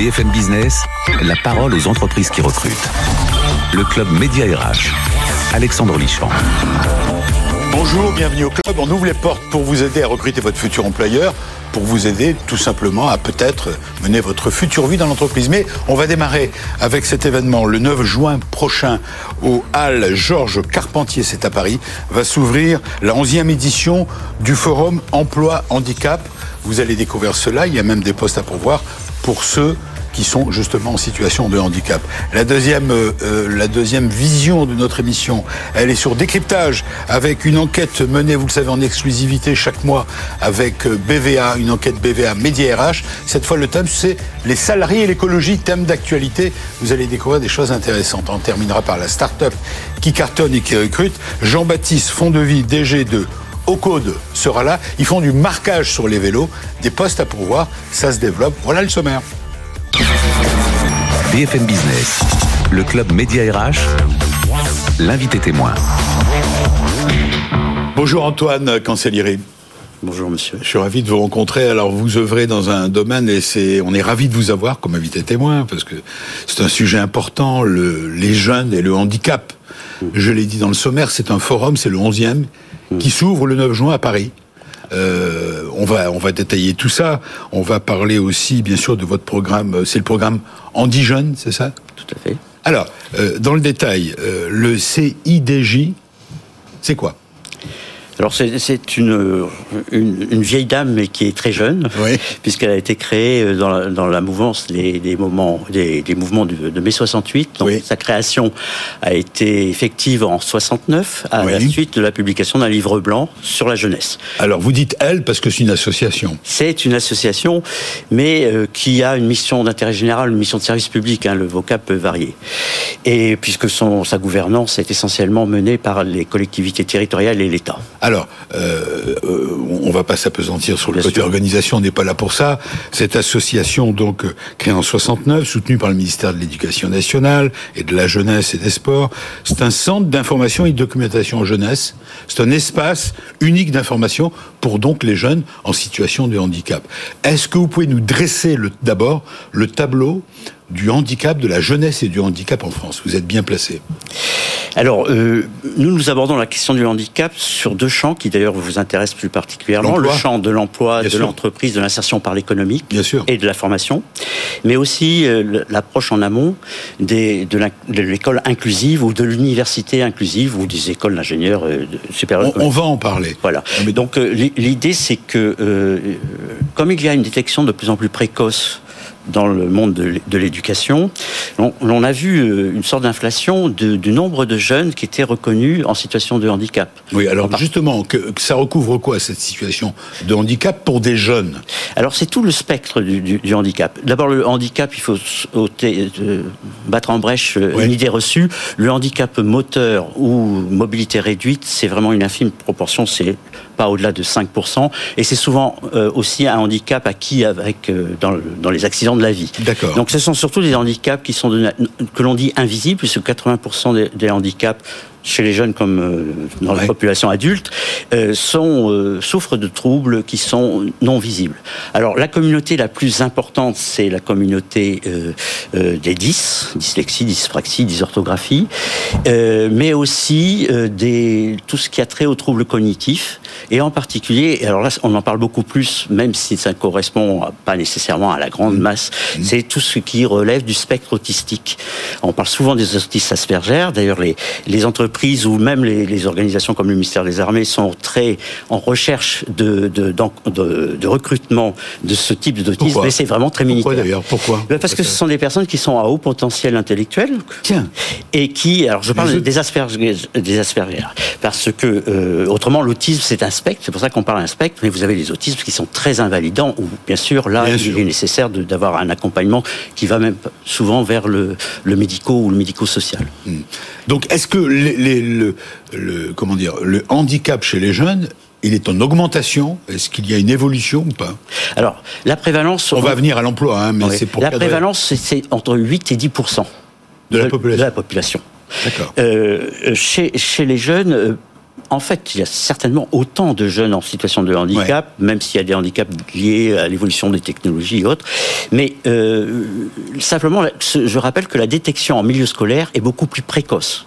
BFM Business, la parole aux entreprises qui recrutent. Le club Média RH. Alexandre Lichamp. Bonjour, bienvenue au club. On ouvre les portes pour vous aider à recruter votre futur employeur, pour vous aider tout simplement à peut-être mener votre future vie dans l'entreprise. Mais on va démarrer avec cet événement le 9 juin prochain au Hall Georges Carpentier, c'est à Paris, va s'ouvrir la 11e édition du Forum Emploi Handicap. Vous allez découvrir cela, il y a même des postes à pourvoir pour ceux sont justement en situation de handicap. La deuxième, euh, euh, la deuxième vision de notre émission, elle est sur décryptage avec une enquête menée, vous le savez, en exclusivité chaque mois avec euh, BVA, une enquête BVA Média RH. Cette fois, le thème, c'est les salariés et l'écologie, thème d'actualité. Vous allez découvrir des choses intéressantes. On terminera par la start-up qui cartonne et qui recrute. Jean-Baptiste Fondevie, DG de au code sera là. Ils font du marquage sur les vélos, des postes à pourvoir. Ça se développe. Voilà le sommaire. BFM Business, le club Média RH, l'invité témoin. Bonjour Antoine Cancellieri. Bonjour monsieur. Je suis ravi de vous rencontrer. Alors vous œuvrez dans un domaine et c'est, on est ravi de vous avoir comme invité témoin parce que c'est un sujet important, le, les jeunes et le handicap. Je l'ai dit dans le sommaire, c'est un forum, c'est le 11e, qui s'ouvre le 9 juin à Paris. Euh, on va on va détailler tout ça. On va parler aussi bien sûr de votre programme. C'est le programme Andy Jeune, c'est ça? Tout à fait. Alors euh, dans le détail, euh, le CIDJ, c'est quoi? Alors c'est une, une, une, vieille dame mais qui est très jeune, Oui. puisqu'elle a été créée euh, dans la, dans la mouvance des, des, moments, des, des mouvements de, de mai 68. Donc Oui. sa création a été effective en 69 à Oui. la suite de la publication d'un livre blanc sur la jeunesse. Alors vous dites elle parce que c'est une association. C'est une association, mais euh, qui a une mission d'intérêt général, une mission de service public. hein, le vocab peut varier. Et puisque son, sa gouvernance est essentiellement menée par les collectivités territoriales et l'État. Alors, euh, euh, on va pas s'apesantir sur le côté organisation, on n'est pas là pour ça. Cette association, donc, créée en 69, soutenue par le ministère de l'Éducation nationale et de la jeunesse et des sports, c'est un centre d'information et de documentation en jeunesse. C'est un espace unique d'information pour donc les jeunes en situation de handicap. Est-ce que vous pouvez nous dresser d'abord le tableau du handicap, de la jeunesse et du handicap en France? Vous êtes bien placé. Alors, euh, nous, nous abordons la question du handicap sur deux champs qui d'ailleurs vous intéressent plus particulièrement. Le champ de l'emploi, de l'entreprise, de l'insertion par l'économique et de la formation, mais aussi euh, l'approche en amont des, de l'école inclusive ou de l'université inclusive ou des écoles d'ingénieurs euh, supérieurs. On, on va en parler. Voilà. Mais Donc euh, l'idée c'est que euh, comme il y a une détection de plus en plus précoce dans le monde de l'é- de l'éducation, on, a vu euh, une sorte d'inflation du nombre de jeunes qui étaient reconnus en situation de handicap. Oui, alors justement, que, que ça recouvre quoi cette situation de handicap pour des jeunes? Alors c'est tout le spectre du, du- du handicap. D'abord le handicap, il faut ôter, euh, battre en brèche euh, une idée reçue. Le handicap moteur ou mobilité réduite, c'est vraiment une infime proportion, c'est pas au-delà de 5%. Et c'est souvent euh, aussi un handicap acquis avec, euh, dans les accidents de la vie. D'accord. Donc ce sont surtout des handicaps qui sont de que l'on dit invisibles, puisque 80% des, des handicaps chez les jeunes comme euh, dans Ouais. la population adulte euh, sont euh, souffrent de troubles qui sont non visibles. Alors la communauté la plus importante, c'est la communauté euh, des 10, dyslexie, dyspraxie, dysorthographie, mais aussi des tout ce qui a trait aux troubles cognitifs et en particulier, alors là on en parle beaucoup plus, même si ça ne correspond pas nécessairement à la grande masse, c'est tout ce qui relève du spectre autistique. On parle souvent des autistes Asperger. D'ailleurs, les, les entreprises ou même les, les organisations comme le ministère des Armées sont très en recherche de, de, d'en- de, de recrutement de ce type d'autisme. Mais c'est vraiment très militaire. Pourquoi d'ailleurs? Pourquoi? Ben, Parce que ce sont des personnes qui sont à haut potentiel intellectuel Tiens, et qui, alors je parle des Asperger, des Asperger, parce que euh, autrement l'autisme c'est un spectre, c'est pour ça qu'on parle d'un spectre, mais vous avez les autismes qui sont très invalidants où bien sûr là Bien il sûr. est nécessaire d'avoir un accompagnement qui va même souvent vers le, le médico ou le médico-social. donc est-ce que les- les- le, le- comment dire, le handicap chez les jeunes, il est en augmentation Est-ce qu'il y a une évolution ou pas? Alors la prévalence, On va venir à l'emploi, hein, mais Oui. c'est pour la cadrer. prévalence c'est- entre 8 et 10 De la population. De la population. D'accord. Euh, chez, chez les jeunes, euh, en fait, il y a certainement autant de jeunes en situation de handicap, même s'il y a des handicaps liés à l'évolution des technologies et autres. Mais euh, simplement, je rappelle que la détection en milieu scolaire est beaucoup plus précoce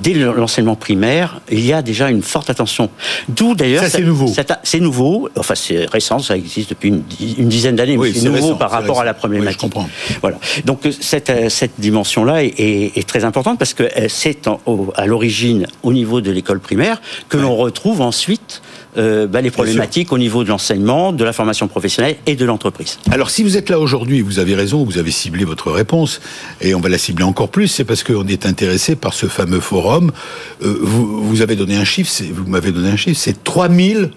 dès l'enseignement primaire, il y a déjà une forte attention. D'où d'ailleurs. Ça, c'est nouveau. C'est nouveau. Enfin, c'est récent, ça existe depuis une, dizaine d'années, mais c'est nouveau par rapport à la problématique. Oui, je comprends. Voilà. Donc, euh, cette, euh, cette dimension-là est, très importante parce que euh, c'est à l'origine, au niveau de l'école primaire, que l'on retrouve ensuite euh, bah, les problématiques au niveau de l'enseignement, de la formation professionnelle et de l'entreprise. Alors si vous êtes là aujourd'hui, vous avez raison, vous avez ciblé votre réponse, et on va la cibler encore plus, c'est parce qu'on est intéressé par ce fameux forum. Euh, vous, vous, avez donné un chiffre, vous m'avez donné un chiffre, c'est 3000,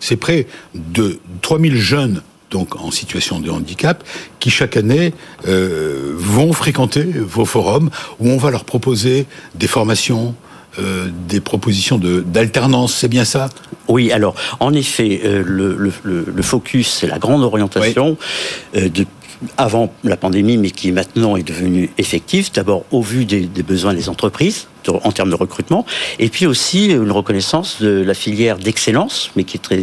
c'est près de 3000 jeunes donc en situation de handicap, qui chaque année euh, vont fréquenter vos forums où on va leur proposer des formations, euh, des propositions d'alternance, c'est bien ça? Oui, alors en effet, euh, le, le, focus, c'est la grande orientation euh, de avant la pandémie, mais qui maintenant est devenue effective, d'abord au vu des, besoins des entreprises en termes de recrutement, et puis aussi une reconnaissance de la filière d'excellence, mais qui est très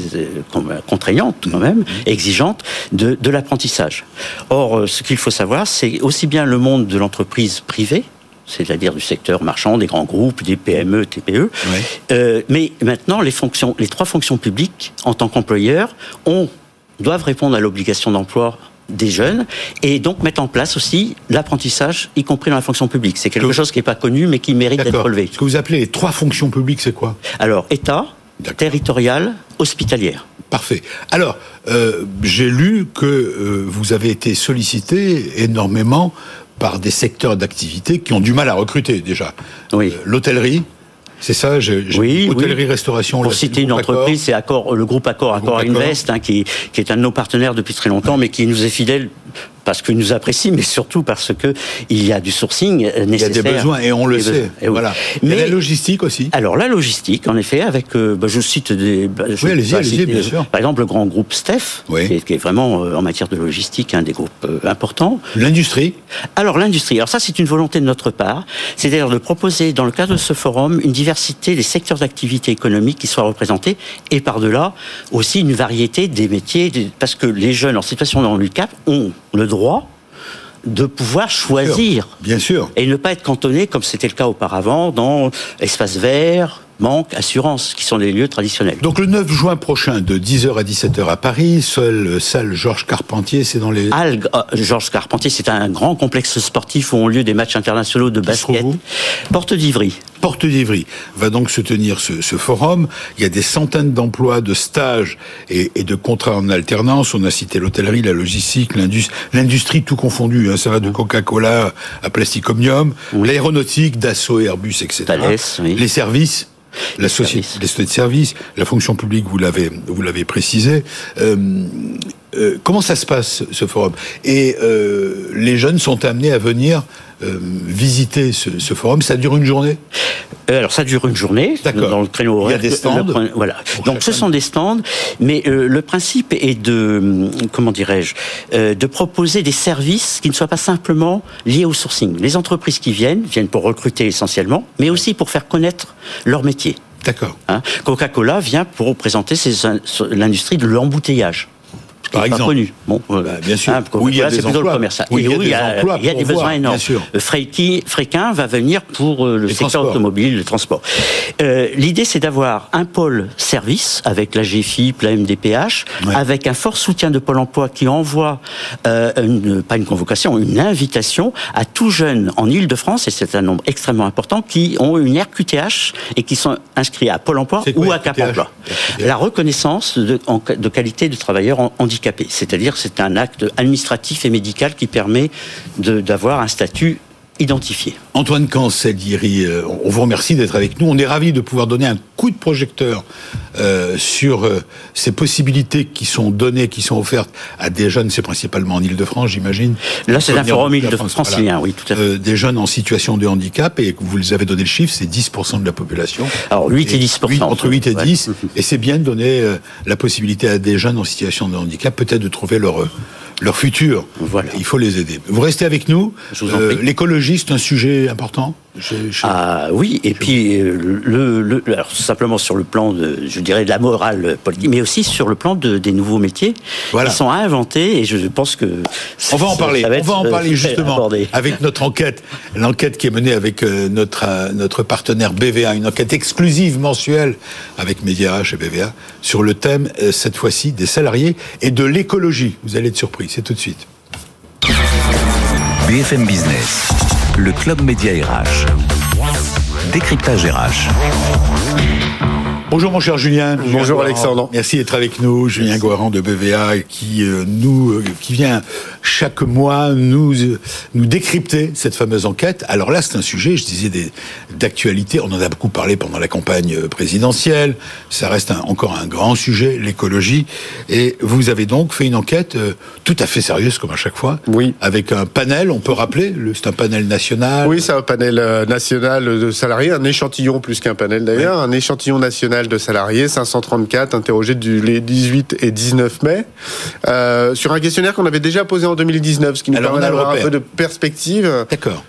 contraignante quand même, mmh. exigeante, de, de l'apprentissage. Or, ce qu'il faut savoir, c'est aussi bien le monde de l'entreprise privée, c'est-à-dire du secteur marchand, des grands groupes, des PME, TPE. Euh, mais maintenant, les fonctions, les trois fonctions publiques, en tant qu'employeurs, doivent répondre à l'obligation d'emploi des jeunes et donc mettre en place aussi l'apprentissage, y compris dans la fonction publique. C'est quelque chose qui n'est pas connu mais qui mérite d'être relevé. Ce que vous appelez les trois fonctions publiques, c'est quoi? Alors, État, territorial, hospitalière. Parfait. Alors, euh, j'ai lu que euh, vous avez été sollicité énormément par des secteurs d'activité qui ont du mal à recruter déjà. Oui. Euh, l'hôtellerie, c'est ça, j'ai, oui, hôtellerie, restauration. Pour citer une entreprise, c'est Accor, le groupe Accor, Accor Invest, hein, qui, qui, est un de nos partenaires depuis très longtemps, mais qui nous est fidèle parce que nous apprécions, mais surtout parce que il y a du sourcing nécessaire. Il y a des besoins et on le sait. Et voilà. Mais la logistique aussi. Alors la logistique, en effet, avec, euh, bah, je cite des. Bah, oui, allez-y, allez bien sûr. Par exemple, le grand groupe Steph, qui, est, vraiment euh, en matière de logistique un des groupes euh, importants. L'industrie. Alors l'industrie. Alors ça, c'est une volonté de notre part, c'est-à-dire de proposer dans le cadre de ce forum une diversité des secteurs d'activité économique qui soient représentés et par-delà aussi une variété des métiers, parce que les jeunes en situation de handicap ont le droit de pouvoir choisir. Bien sûr. Et ne pas être cantonné, comme c'était le cas auparavant, dans espace vert, manque, assurance, qui sont les lieux traditionnels. Donc le 9 juin prochain, de 10h à 17h à Paris, seule salle Georges Carpentier, c'est dans les... Algue, euh, Georges Carpentier, c'est un grand complexe sportif où ont lieu des matchs internationaux de basket. Porte d'Ivry. Porte d'Ivry va donc se tenir ce, forum. Il y a des centaines d'emplois, de stages et, de contrats en alternance. On a cité l'hôtellerie, la logistique, l'industrie, tout confondu. Hein. Ça va de Coca-Cola à Plasticomium, l'aéronautique, Dassault, Airbus, etc. Les services la société, les sociétés de services, la fonction publique, vous l'avez, vous l'avez précisé. Euh, euh, comment ça se passe ce forum? Et euh, les jeunes sont amenés à venir euh, visiter ce, forum. Ça dure une journée? Alors ça dure une journée dans le créneau horaire. Il y a des stands. voilà. Donc ce sont des stands, mais euh, le principe est de comment dirais-je de proposer des services qui ne soient pas simplement liés au sourcing. Les entreprises qui viennent viennent pour recruter essentiellement, mais aussi pour faire connaître leur métier. D'accord. Hein? Coca-Cola vient pour présenter l'industrie de l'embouteillage par exemple. connu. Bon, bah, bien sûr. Hein, oui, il y a des. Oui, il y a, des, il y a des besoins énormes. Euh, Fréquin va venir pour euh, le secteur automobile, le transport. Euh, L'idée, c'est d'avoir un pôle service avec la GFIP, la MDPH, avec un fort soutien de Pôle Emploi qui envoie euh, une, pas une convocation, une invitation à tout jeunes en Ile-de-France, et c'est un nombre extrêmement important, qui ont une RQTH et qui sont inscrits à Pôle Emploi ou à Cap Emploi. La reconnaissance de, de qualité de travailleurs c'est-à-dire c'est un acte administratif et médical qui permet d'avoir un statut identifié. Antoine Cancelieri, euh, on vous remercie d'être avec nous. On est ravis de pouvoir donner un coup de projecteur euh, sur euh, ces possibilités qui sont données, qui sont offertes à des jeunes, c'est principalement en Ile-de-France, j'imagine. Là, c'est un forum Ile-de-France oui, tout à fait. des jeunes en situation de handicap, et vous les avez donné le chiffre, c'est 10% de la population. Alors, 8 et, 10%. entre 8 et 10, et c'est bien de donner la possibilité à des jeunes en situation de handicap, peut-être de trouver leur leur futur. Voilà. Il faut les aider. Vous restez avec nous. Euh, l'écologie, c'est un sujet important? Ah oui, et puis euh, le, alors, simplement sur le plan de, je dirais, de la morale politique, mais aussi sur le plan de, des nouveaux métiers qui sont à inventer. Et je pense que on va en parler. On va en parler justement avec notre enquête, l'enquête qui est menée avec euh, notre notre partenaire BVA, une enquête exclusive mensuelle avec Mediarach et BVA sur le thème cette fois-ci des salariés et de l'écologie. Vous allez être surpris. C'est tout de suite. BFM Business, le club Média RH. Décryptage RH. Bonjour mon cher Julien. Bonjour Alexandre. Merci d'être avec nous. Julien Guaran de BVA qui euh, nous euh, qui vient chaque mois nous euh, nous décrypter cette fameuse enquête. Alors là, c'est un sujet, je disais d'actualité, on en a beaucoup parlé pendant la campagne présidentielle. Ça reste encore un grand sujet, l'écologie et vous avez donc fait une enquête tout à fait sérieuse comme à chaque fois. Oui. Avec un panel, on peut rappeler, c'est un panel national. Oui, c'est un panel national de salariés, un échantillon plus qu'un panel d'ailleurs, un échantillon national de salariés, 534 interrogés du, les 18 et 19 mai, euh, sur un questionnaire qu'on avait déjà posé en 2019, ce qui nous permet d'avoir un peu de perspective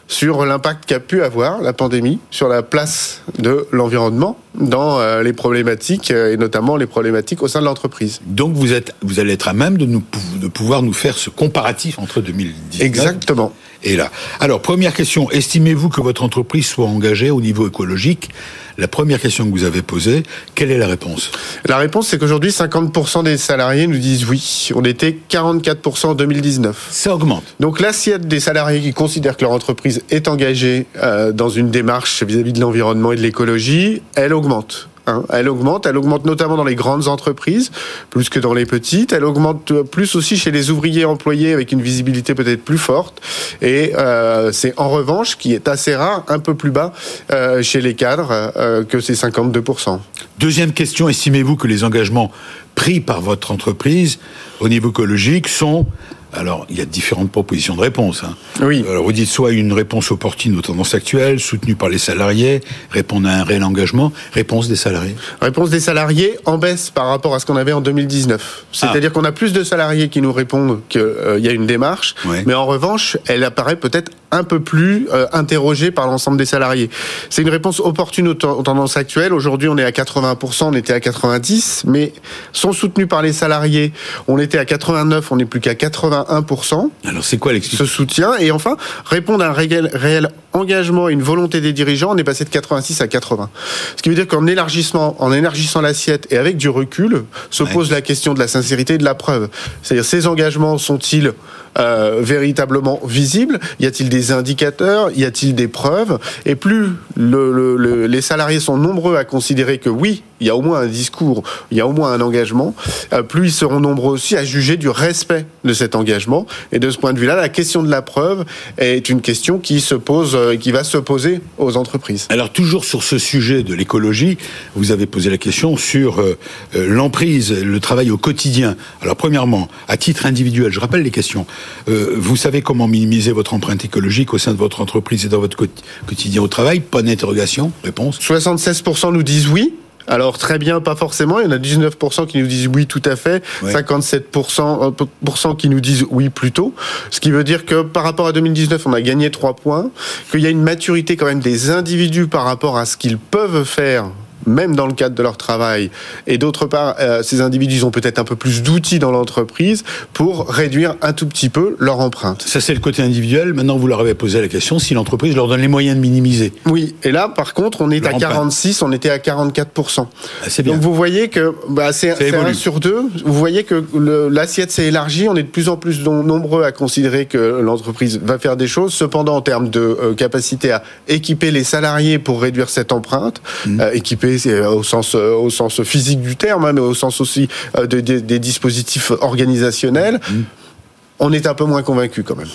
sur l'impact qu'a pu avoir la pandémie sur la place de l'environnement dans euh, les problématiques euh, et notamment les problématiques au sein de l'entreprise. Donc vous êtes, vous allez être à même de, nous, de pouvoir nous faire ce comparatif entre 2019 Exactement. et là. Alors première question, estimez-vous que votre entreprise soit engagée au niveau écologique? La première question que vous avez posée, quelle est la réponse? La réponse, c'est qu'aujourd'hui, 50% des salariés nous disent oui. On était 44% en 2019. Ça augmente. Donc l'assiette des salariés qui considèrent que leur entreprise est engagée euh, dans une démarche vis-à-vis de l'environnement et de l'écologie, elle augmente. Hein. Elle augmente, elle augmente notamment dans les grandes entreprises, plus que dans les petites. Elle augmente plus aussi chez les ouvriers employés avec une visibilité peut-être plus forte. Et euh, c'est en revanche, qui est assez rare, un peu plus bas euh, chez les cadres euh, que ces 52%. Deuxième question, estimez-vous que les engagements pris par votre entreprise au niveau écologique sont alors, il y a différentes propositions de réponse. Hein. Oui. Alors, vous dites soit une réponse opportune aux tendances actuelles, soutenue par les salariés, répondre à un réel engagement. Réponse des salariés Réponse des salariés en baisse par rapport à ce qu'on avait en 2019. C'est-à-dire ah. qu'on a plus de salariés qui nous répondent qu'il euh, y a une démarche, mais en revanche, elle apparaît peut-être un peu plus euh, interrogée par l'ensemble des salariés. C'est une réponse opportune aux, tendances actuelles. Aujourd'hui, on est à 80%, on était à 90%, mais sont soutenus par les salariés. On était à 89, on n'est plus qu'à 80 1%. Alors c'est quoi l'explication? Ce soutien. Et enfin, répondre à un réel, engagement et une volonté des dirigeants, on est passé de 86 à 80. Ce qui veut dire qu'en élargissant, en élargissant l'assiette et avec du recul, se pose la question de la sincérité et de la preuve. C'est-à-dire ces engagements sont-ils euh, véritablement visibles? Y a-t-il des indicateurs? Y a-t-il des preuves? Et plus les salariés sont nombreux à considérer que oui, il y a au moins un discours, il y a au moins un engagement, euh, plus ils seront nombreux aussi à juger du respect de cet engagement. Et de ce point de vue-là, la question de la preuve est une question qui se pose, euh, qui va se poser aux entreprises. Alors toujours sur ce sujet de l'écologie, vous avez posé la question sur l'emprise, le travail au quotidien. Alors premièrement, à titre individuel, je rappelle les questions. Euh, vous savez comment minimiser votre empreinte écologique au sein de votre entreprise et dans votre quotidien au travail d'interrogation Réponse 76% nous disent oui. Alors très bien, pas forcément. Il y en a 19% qui nous disent oui tout à fait, 57% euh, qui nous disent oui plutôt. Ce qui veut dire que par rapport à 2019, on a gagné 3 points, qu'il y a une maturité quand même des individus par rapport à ce qu'ils peuvent faire même dans le cadre de leur travail. Et d'autre part, euh, ces individus ont peut-être un peu plus d'outils dans l'entreprise pour réduire un tout petit peu leur empreinte. Ça, c'est le côté individuel. Maintenant, vous leur avez posé la question si l'entreprise leur donne les moyens de minimiser. Oui. Et là, par contre, on est à 46, on était à 44%. Ah, bien. Donc, vous voyez que bah, c'est un sur deux. Vous voyez que l'assiette s'est élargie. On est de plus en plus nombreux à considérer que l'entreprise va faire des choses. Cependant, en termes de euh, capacité à équiper les salariés pour réduire cette empreinte, mmh. euh, équiper au sens, euh, au sens physique du terme, hein, mais au sens aussi euh, des dispositifs organisationnels, mmh. on est un peu moins convaincu quand même.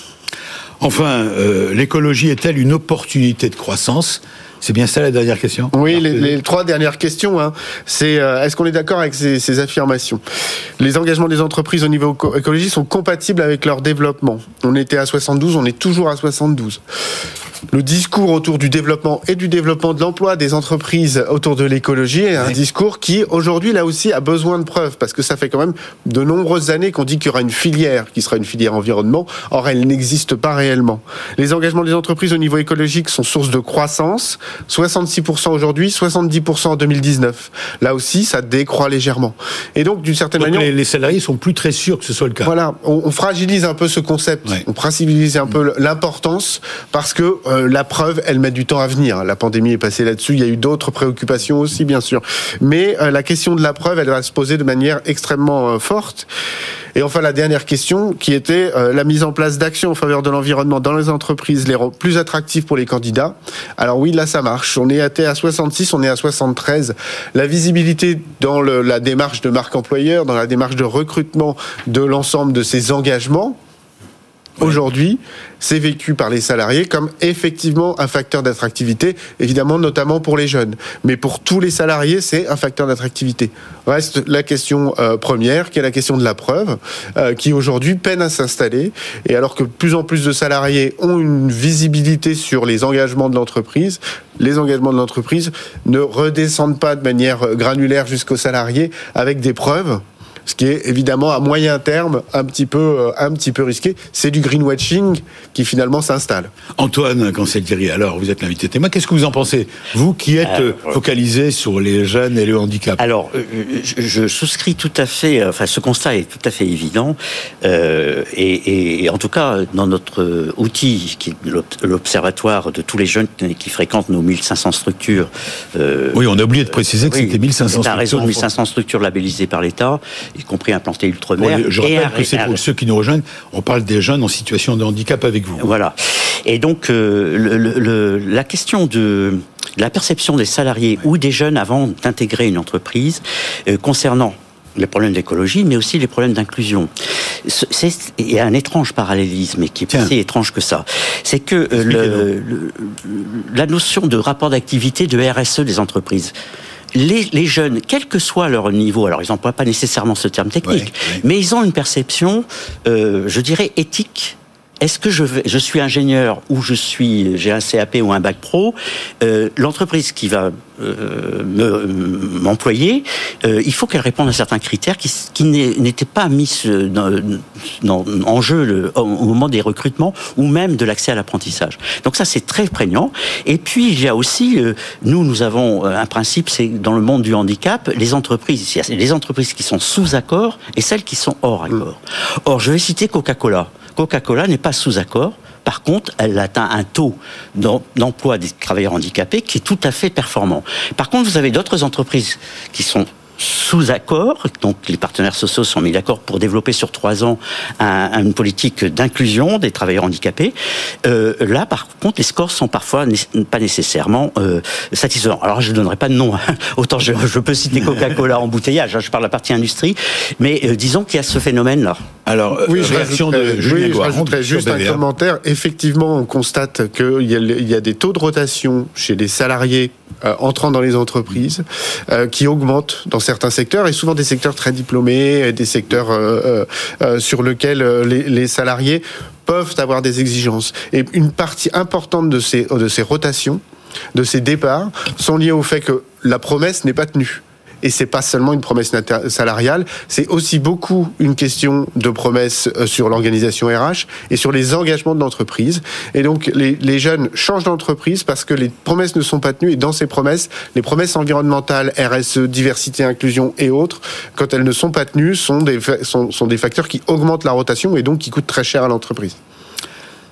Enfin, l'écologie est-elle une opportunité de croissance? C'est bien ça la dernière question? Oui, les, trois dernières questions. Hein. C'est est-ce qu'on est, d'accord avec ces, ces, affirmations? Les engagements des entreprises au niveau écologique sont compatibles avec leur développement. On était à 72, on est toujours à 72. Le discours autour du développement et du développement de l'emploi des entreprises autour de l'écologie est un discours qui, aujourd'hui, là aussi, a besoin de preuves, parce que ça fait quand même de nombreuses années qu'on dit qu'il y aura une filière qui sera une filière environnement. Or, elle n'existe pas réellement. Les engagements des entreprises au niveau écologique sont source de croissance. 66% aujourd'hui, 70% en 2019. Là aussi, ça décroît légèrement. Et donc, d'une certaine manière... Les, salariés sont plus très sûrs que ce soit le cas. Voilà, on, on fragilise un peu ce concept. On fragilise un peu l'importance, parce que euh, la preuve, elle met du temps à venir. La pandémie est passée là-dessus. Il y a eu d'autres préoccupations aussi, bien sûr. Mais euh, la question de la preuve, elle va se poser de manière extrêmement euh, forte. Et enfin, la dernière question, qui était la mise en place d'actions en faveur de l'environnement dans les entreprises, les plus attractifs pour les candidats. Alors oui, là, ça marche. On est à 66, on est à 73. La visibilité dans la démarche de marque employeur, dans la démarche de recrutement de l'ensemble de ces engagements, aujourd'hui, c'est vécu par les salariés comme effectivement un facteur d'attractivité, évidemment notamment pour les jeunes. Mais pour tous les salariés, c'est un facteur d'attractivité. Reste la question euh, première, qui est la question de la preuve, euh, qui aujourd'hui peine à s'installer. Et alors que plus en plus de salariés ont une visibilité sur les engagements de l'entreprise, les engagements de l'entreprise ne redescendent pas de manière granulaire jusqu'aux salariés avec des preuves ce qui est évidemment à moyen terme un petit peu, euh, un petit peu risqué. C'est du greenwashing qui finalement s'installe. Antoine Cancellieri, alors vous êtes l'invité témoin, qu'est-ce que vous en pensez Vous qui êtes euh, focalisé sur les jeunes et le handicap? Alors, euh, je, souscris tout à fait, enfin ce constat est tout à fait évident, euh, et, et, en tout cas dans notre outil, qui est l'observatoire de tous les jeunes qui fréquentent nos 1500 structures. Euh, oui, on a oublié de préciser que c'était 1500 structures. raison, 1500 structures labellisées par l'État y compris implanté Ultramer. je rappelle que c'est pour ceux qui nous rejoignent, on parle des jeunes en situation de handicap avec vous. Voilà. Et donc, euh, le, la question de la perception des salariés ou des jeunes avant d'intégrer une entreprise euh, concernant les problèmes d'écologie, mais aussi les problèmes d'inclusion. Il y a un étrange parallélisme, et qui est pas si étrange que ça. C'est que euh, le, la notion de rapport d'activité de RSE des entreprises, les, jeunes, quel que soit leur niveau, alors ils n'emploient pas nécessairement ce terme technique, mais ils ont une perception, euh, je dirais, éthique est-ce que je, vais, je suis ingénieur ou je suis j'ai un CAP ou un bac pro euh, L'entreprise qui va euh, m'employer, euh, il faut qu'elle réponde à certains critères qui, qui n'étaient pas mis dans, en jeu au, moment des recrutements ou même de l'accès à l'apprentissage. Donc ça c'est très prégnant. Et puis il y a aussi, euh, nous nous avons un principe, c'est dans le monde du handicap, les entreprises, les entreprises qui sont sous accord et celles qui sont hors accord. Or je vais citer Coca-Cola. Coca-Cola n'est pas sous accord. Par contre, elle atteint un taux d'emploi des travailleurs handicapés qui est tout à fait performant. Par contre, vous avez d'autres entreprises qui sont sous accord, donc les partenaires sociaux sont mis d'accord pour développer sur trois ans un, une politique d'inclusion des travailleurs handicapés. Euh, là, par contre, les scores sont parfois pas nécessairement euh, satisfaisants. Alors, je ne donnerai pas de nom. Hein. Autant je, je peux citer Coca-Cola embouteillage. Hein, je parle de la partie industrie, mais euh, disons qu'il y a ce phénomène-là. Alors, oui, je réaction de Julien oui, juste un commentaire. Effectivement, on constate qu'il y, y, a des taux de rotation chez les salariés euh, entrant dans les entreprises euh, qui augmentent dans certains secteurs et souvent des secteurs très diplômés, des secteurs euh, euh sur lesquels les, salariés peuvent avoir des exigences. Et une partie importante de ces, rotations, de ces départs, sont liés au fait que la promesse n'est pas tenue. Et c'est pas seulement une promesse salariale, c'est aussi beaucoup une question de promesse euh, sur l'organisation RH et sur les engagements de l'entreprise. Et donc les, les jeunes changent d'entreprise parce que les promesses ne sont pas tenues. Et dans ces promesses, les promesses environnementales, RSE, diversité, inclusion et autres, quand elles ne sont pas tenues, sont des, sont, sont des facteurs qui augmentent la rotation et donc qui coûtent très cher à l'entreprise.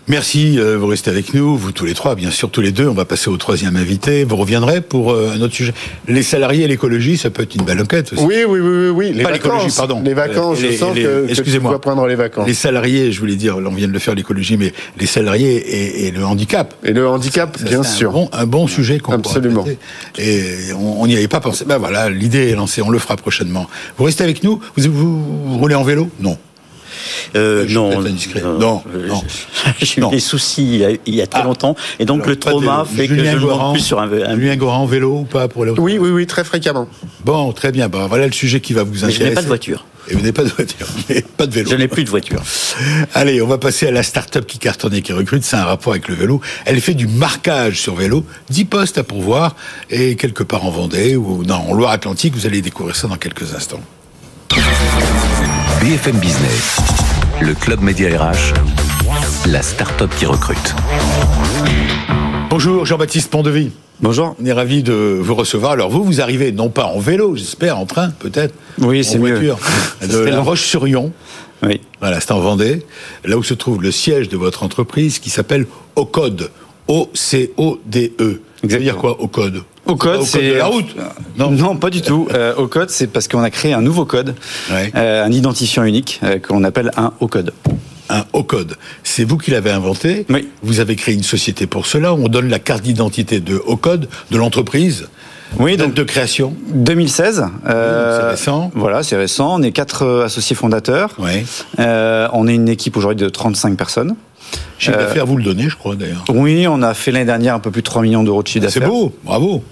Merci, euh, vous restez avec nous, vous tous les trois, bien sûr tous les deux. On va passer au troisième invité. Vous reviendrez pour euh, un autre sujet. Les salariés et l'écologie, ça peut être une belle enquête aussi. Oui, oui, oui, oui. Les Pas l'écologie, pardon. Les vacances, je sens que, excusez-moi. tu prendre les vacances. Les salariés, je voulais dire, on vient de le faire l'écologie, mais les salariés et, et, le handicap. Et le handicap, bien sûr. Un bon, un bon sujet qu'on Absolument. Et on n'y avait pas pensé. Ben voilà, l'idée est lancée, on le fera prochainement. Vous restez avec nous vous, vous roulez en vélo? Non. Euh, non, non, non, J'ai eu des soucis il y a, très ah. longtemps, et donc le trauma fait que je ne monte plus sur un, un... Julien Goran en vélo ou pas pour Oui, oui, oui, très fréquemment. Bon, très bien. Voilà le sujet qui va vous intéresser. Mais je n'ai pas de voiture. Et vous n'avez pas de voiture, mais pas de vélo. Je n'ai plus de voiture. Allez, on va passer à la start-up qui cartonne et qui recrute. C'est un rapport avec le vélo. Elle fait du marquage sur vélo, 10 postes à pourvoir, et quelque part en Vendée ou non, en Loire-Atlantique. Vous allez découvrir ça dans quelques instants. BFM Business, le club Média RH, la start-up qui recrute. Bonjour Jean-Baptiste Pondevie. Bonjour. On est ravi de vous recevoir. Alors vous, vous arrivez non pas en vélo, j'espère, en train peut-être. Oui, c'est en mieux. voiture. De la Roche-sur-Yon. Oui. Voilà, c'est en Vendée, là où se trouve le siège de votre entreprise qui s'appelle Ocode. O-C-O-D-E. Ça veut dire quoi, Ocode Au code, Au c'est la route Non, non, pas du tout. Euh, au code, c'est parce qu'on a créé un nouveau code, Ouais. euh, un identifiant unique euh, qu'on appelle un au code. un O-code. C'est vous qui l'avez inventé. Oui. Vous avez créé une société pour cela. On donne la carte d'identité de O-code de l'entreprise. Oui, donc de création. 2016. euh, c'est récent. Voilà, c'est récent. On est quatre euh, associés fondateurs. Euh, on est une équipe aujourd'hui de 35 personnes. Chiffre Euh, d'affaires, vous le donnez, je crois d'ailleurs. Oui, on a fait l'année dernière un peu plus de 3 millions d'euros de chiffre C'est d'affaires. beau, bravo.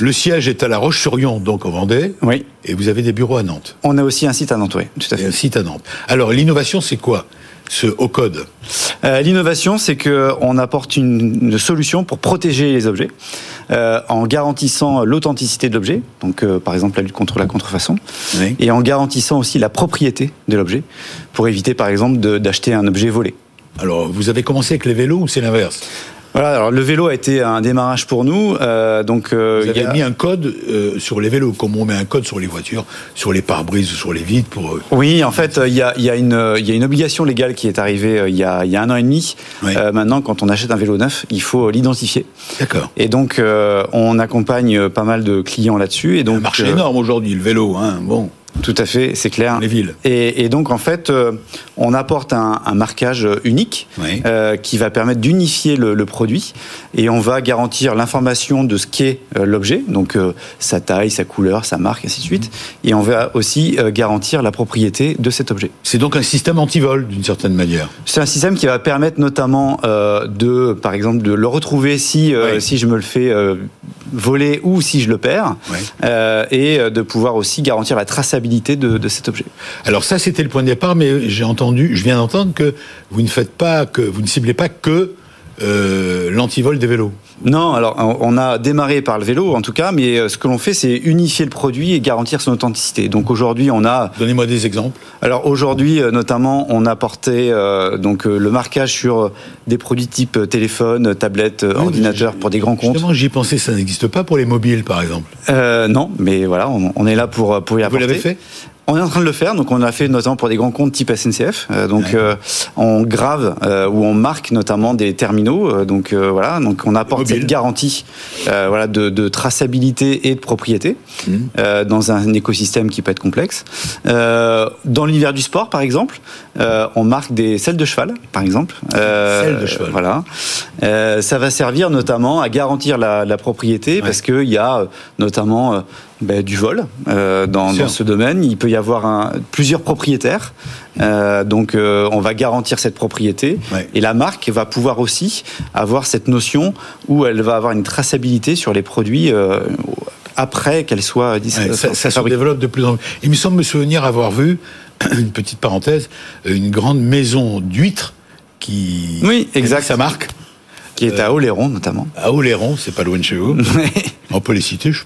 Le siège est à La Roche-sur-Yon, donc en Vendée, Oui. et vous avez des bureaux à Nantes On a aussi un site à Nantes, oui, tout à et fait. un site à Nantes. Alors l'innovation, c'est quoi ce O-code Euh, L'innovation, c'est que on apporte une, une solution pour protéger les objets euh, en garantissant l'authenticité de l'objet, donc euh, par exemple la lutte contre la contrefaçon, Oui. et en garantissant aussi la propriété de l'objet pour éviter par exemple d'acheter un objet volé. Alors, vous avez commencé avec les vélos ou c'est l'inverse? Voilà, alors le vélo a été un démarrage pour nous, euh, donc euh, Vous il avez a- mis un code euh, sur les vélos, comme on met un code sur les voitures, sur les pare-brises ou sur les vitres pour... Oui, en fait, il y a, il y, a une, il y a une obligation légale qui est arrivée il y a, il y a un an et demi. Oui. Maintenant, quand on achète un vélo neuf, il faut l'identifier. D'accord. Et donc, on accompagne pas mal de clients là-dessus. Et donc, un marché énorme aujourd'hui, le vélo, hein, bon, Tout à fait, c'est clair. les villes. Et, et donc, en fait, euh, on apporte un, un marquage unique Oui. euh, qui va permettre d'unifier le, le produit et on va garantir l'information de ce qu'est euh, l'objet, donc euh, sa taille, sa couleur, sa marque, ainsi de suite. Et on va aussi garantir la propriété de cet objet. C'est donc un système anti-vol, d'une certaine manière. C'est un système qui va permettre notamment euh, de, par exemple, de le retrouver si, Oui. si je me le fais voler ou si je le perds, Oui. et de pouvoir aussi garantir la traçabilité de, cet objet. Alors ça, c'était le point de départ, mais j'ai entendu, je viens d'entendre que vous ne faites pas, que vous ne ciblez pas que euh, l'antivol des vélos. Non, alors on a démarré par le vélo en tout cas, mais euh, ce que l'on fait, c'est unifier le produit et garantir son authenticité. Donc aujourd'hui, on a, Donnez-moi des exemples. alors aujourd'hui euh, notamment, on a porté euh, donc le marquage sur des produits type téléphone, tablette, Oui, ordinateur pour des grands comptes. Justement, j'y pensais, ça n'existe pas pour les mobiles, par exemple. Euh, non, mais voilà, on, on est là pour pour y Vous apporter. l'avez fait? On est en train de le faire, donc on l'a fait notamment pour des grands comptes type SNCF. Euh, donc euh, on grave euh, ou on marque notamment des terminaux. euh, donc euh, voilà, donc on apporte cette garantie, euh, voilà, de, de traçabilité et de propriété Mhm. euh, dans un écosystème qui peut être complexe. Euh, dans l'univers du sport, par exemple, euh, on marque des selles de cheval, par exemple. Selles de cheval. Voilà. Euh, ça va servir notamment à garantir la, la propriété parce qu'il y a notamment euh, ben, du vol euh, dans, ce domaine. Il peut y avoir un- plusieurs propriétaires. Euh, donc euh, on va garantir cette propriété Ouais. et la marque va pouvoir aussi avoir cette notion où elle va avoir une traçabilité sur les produits après qu'elle soit Ouais, ça, ça se développe de plus en plus. Il me semble me souvenir avoir vu, une petite parenthèse, une grande maison d'huîtres qui... Oui, exact. Sa marque, qui est à Oléron notamment. à Oléron, c'est pas loin de chez vous. On peut les citer, je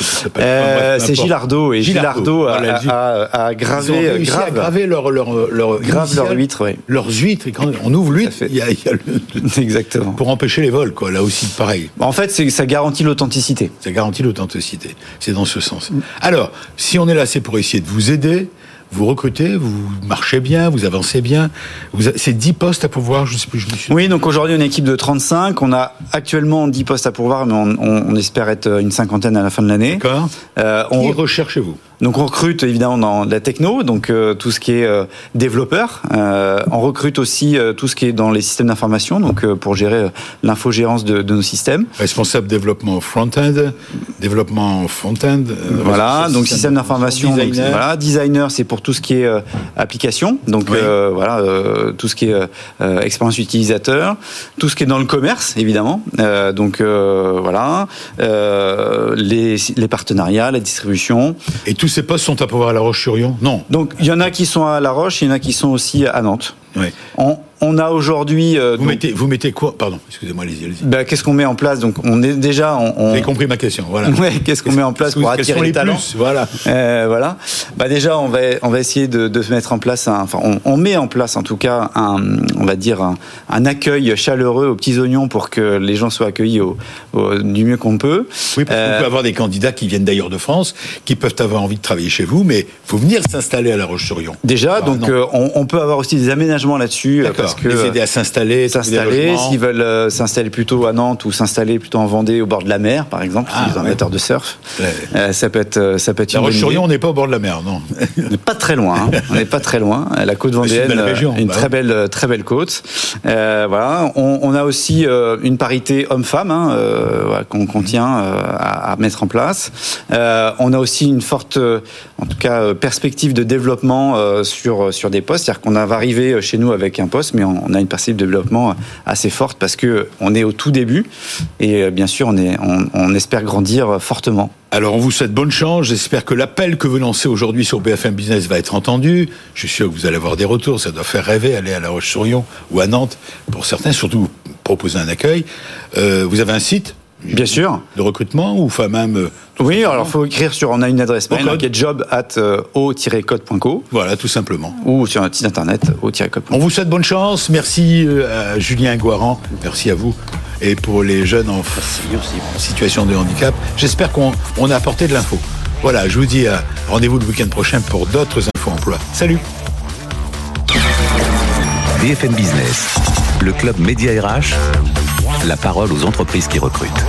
sais plus. Euh, c'est. Gilardo et Gilardo a, a- a Ils gravé, réussi à grave, graver leur, leur, leur, grave leur initiale, huître, oui. leurs huîtres. Et quand on ouvre l'huître, il y a, il y a le- Exactement. pour empêcher les vols, quoi. Là aussi, pareil. En fait, ça garantit l'authenticité. Ça garantit l'authenticité. C'est dans ce sens. Alors, si on est là, c'est pour essayer de vous aider. Vous recrutez, vous marchez bien, vous avancez bien. Vous avez- C'est 10 postes à pouvoir, je sais plus, je me suis. Oui, donc aujourd'hui, on est une équipe de 35. On a actuellement 10 postes à pourvoir, mais on, on- on espère être une cinquantaine à la fin de l'année. D'accord. Euh, on, Qui recherchez-vous? Donc on recrute évidemment dans la techno, donc euh, tout ce qui est euh, développeur. Euh, on recrute aussi tout ce qui est dans les systèmes d'information, donc pour gérer l'infogérance de, de nos systèmes. Responsable développement front-end, développement front-end. Voilà, donc système d'information. Designer. Voilà, designer, c'est pour tout ce qui est application. Donc Oui. voilà, tout ce qui est expérience utilisateur, tout ce qui est dans le commerce, évidemment. Donc voilà, les, les partenariats, la distribution. Et tout tous ces postes sont à pouvoir à La Roche-sur-Yon? Non. Donc il y en a qui sont à La Roche, il y en a qui sont aussi à Nantes. Oui. On, on a aujourd'hui. euh, Vous, donc- mettez, vous mettez quoi Pardon, excusez-moi, allez-y. allez-y. bah, qu'est-ce qu'on met en place Donc on est déjà. On, on- Vous avez compris ma question, voilà. Ouais, qu'est-ce qu'on met en place pour attirer les les talents plus Voilà. Euh, voilà. Bah déjà, on va on va essayer de, de mettre en place un, enfin, on, met en place en tout cas un, on va dire un, un accueil chaleureux aux petits oignons pour que les gens soient accueillis au, au- du mieux qu'on peut. Oui, parce qu'on Euh, peut avoir des candidats qui viennent d'ailleurs de France, qui peuvent avoir envie de travailler chez vous, mais il faut venir s'installer à La Roche-sur-Yon. Déjà, donc euh, on peut avoir aussi des aménagements là-dessus euh, parce que les aider à s'installer, des s'installer, logements. s'ils veulent euh, s'installer plutôt à Nantes ou s'installer plutôt en Vendée au bord de la mer, par exemple, Ah, si ouais. amateurs de surf, Ouais. euh, ça peut être euh, ça peut être La une bonne idée. Roche-sur-Yon, on n'est pas au bord de la mer, non. On n'est pas très loin. hein. On n'est pas très loin. La côte une vendéenne, belle région, euh, une bah très belle, euh, très belle côte. Euh, voilà. On, on a aussi euh, une parité homme-femme hein, euh, qu'on qu'on tient euh, à, à mettre en place. Euh, on a aussi une forte, euh, en tout cas, euh, perspective de développement euh, sur sur des postes. C'est-à-dire qu'on va arriver chez nous avec un poste, mais on, a une perspective de développement assez forte parce que on est au tout début et euh, bien sûr on est, on, on espère grandir fortement. Alors, on vous souhaite bonne chance. J'espère que l'appel que vous lancez aujourd'hui sur BFM Business va être entendu. Je suis sûr que vous allez avoir des retours. Ça doit faire rêver aller à La Roche-sur-Yon ou à Nantes pour certains, surtout proposer un accueil. Euh, vous avez un site Bien sûr. de recrutement ou enfin même Oui, alors faut écrire sur, on a une adresse mail qui est job at euh, o-code.co voilà, tout simplement. ou sur notre site internet o-code.co. On vous souhaite bonne chance. Merci euh, à Julien Guaran. Merci à vous. Et pour les jeunes en, en situation de handicap, j'espère qu'on on a apporté de l'info. Voilà, je vous dis euh, rendez-vous le week-end prochain pour d'autres infos emploi. Salut BFM Business, le club Média RH, la parole aux entreprises qui recrutent.